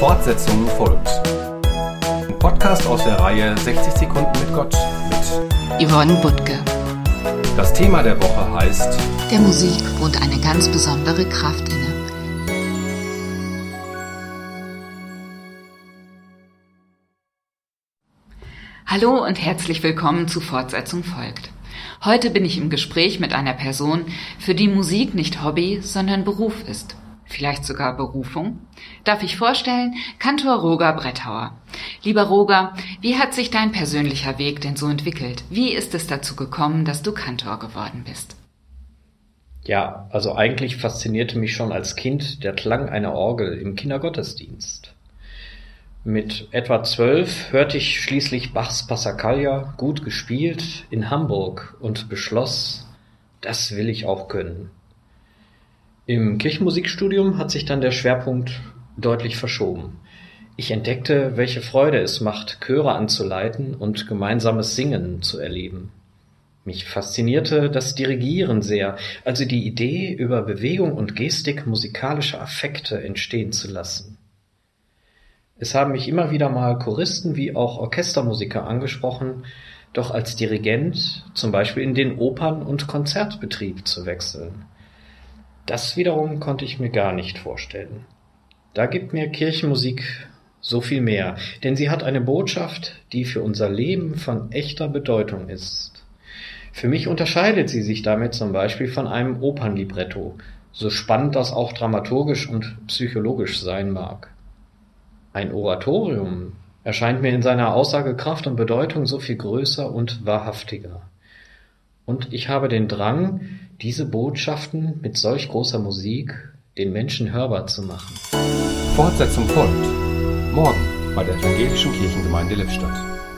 Fortsetzung folgt. Ein Podcast aus der Reihe 60 Sekunden mit Gott mit Yvonne Butke. Das Thema der Woche heißt Der Musik wohnt eine ganz besondere Kraft inne. Hallo und herzlich willkommen zu Fortsetzung folgt. Heute bin ich im Gespräch mit einer Person, für die Musik nicht Hobby, sondern Beruf ist. Vielleicht sogar Berufung? Darf ich vorstellen, Kantor Roger Brettauer. Lieber Roger, wie hat sich dein persönlicher Weg denn so entwickelt? Wie ist es dazu gekommen, dass du Kantor geworden bist? Ja, also eigentlich faszinierte mich schon als Kind der Klang einer Orgel im Kindergottesdienst. Mit etwa zwölf hörte ich schließlich Bachs Passacaglia gut gespielt in Hamburg und beschloss, das will ich auch können. Im Kirchenmusikstudium hat sich dann der Schwerpunkt deutlich verschoben. Ich entdeckte, welche Freude es macht, Chöre anzuleiten und gemeinsames Singen zu erleben. Mich faszinierte das Dirigieren sehr, also die Idee, über Bewegung und Gestik musikalische Affekte entstehen zu lassen. Es haben mich immer wieder mal Choristen wie auch Orchestermusiker angesprochen, doch als Dirigent zum Beispiel in den Opern- und Konzertbetrieb zu wechseln. Das wiederum konnte ich mir gar nicht vorstellen. Da gibt mir Kirchenmusik so viel mehr, denn sie hat eine Botschaft, die für unser Leben von echter Bedeutung ist. Für mich unterscheidet sie sich damit zum Beispiel von einem Opernlibretto, so spannend das auch dramaturgisch und psychologisch sein mag. Ein Oratorium erscheint mir in seiner Aussagekraft und Bedeutung so viel größer und wahrhaftiger. Und ich habe den Drang, diese Botschaften mit solch großer Musik den Menschen hörbar zu machen. Fortsetzung folgt. Morgen bei der Evangelischen Kirchengemeinde Lippstadt.